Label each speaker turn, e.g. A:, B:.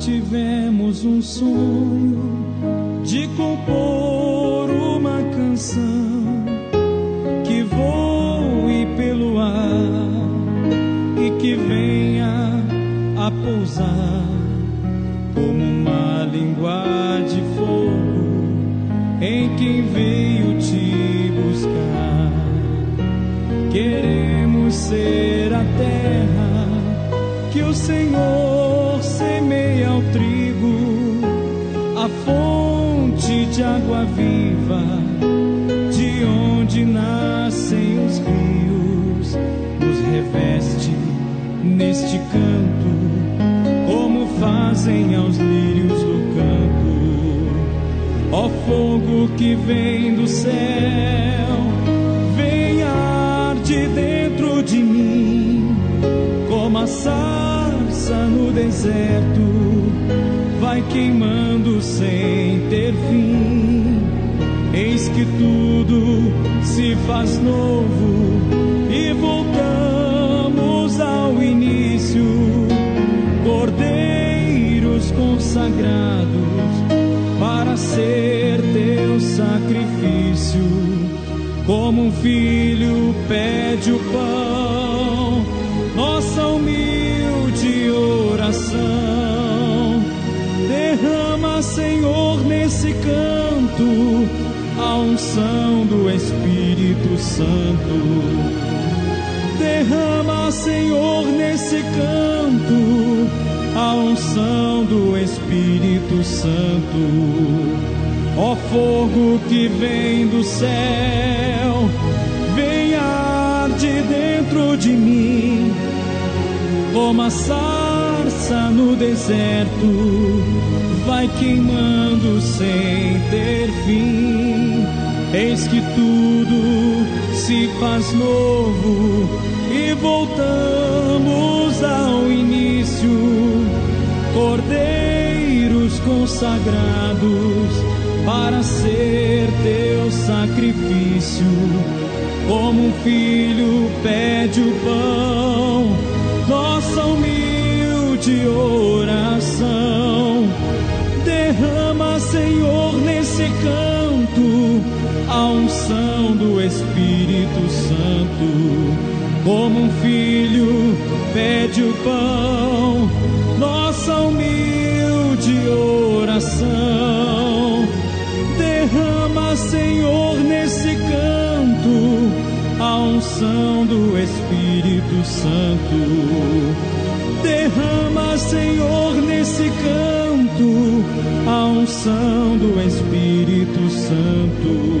A: tivemos um sonho de compor uma canção que voe pelo ar e que venha a pousar como uma língua de fogo em quem veio te buscar. Queremos ser a terra que o Senhor trigo, a fonte de água viva, de onde nascem os rios, nos reveste neste canto, como fazem aos lírios do campo. Ó fogo que vem do céu, vem arde dentro de mim, como a sarça no deserto, vai queimando sem ter fim. Eis que tudo se faz novo e voltamos ao início, cordeiros consagrados para ser teu sacrifício. Como um filho pede o pão, nesse canto a unção do Espírito Santo. Derrama, Senhor, nesse canto a unção do Espírito Santo. Ó fogo que vem do céu, vem arde dentro de mim, como a no deserto, vai queimando sem ter fim. Eis que tudo se faz novo e voltamos ao início, cordeiros consagrados para ser teu sacrifício. Como um filho pede o pão, nossa canto a unção do Espírito Santo. Como um filho pede o pão, nossa humilde oração. Derrama, Senhor, nesse canto a unção do Espírito Santo. Derrama, Senhor, nesse canto a unção do Espírito Santo.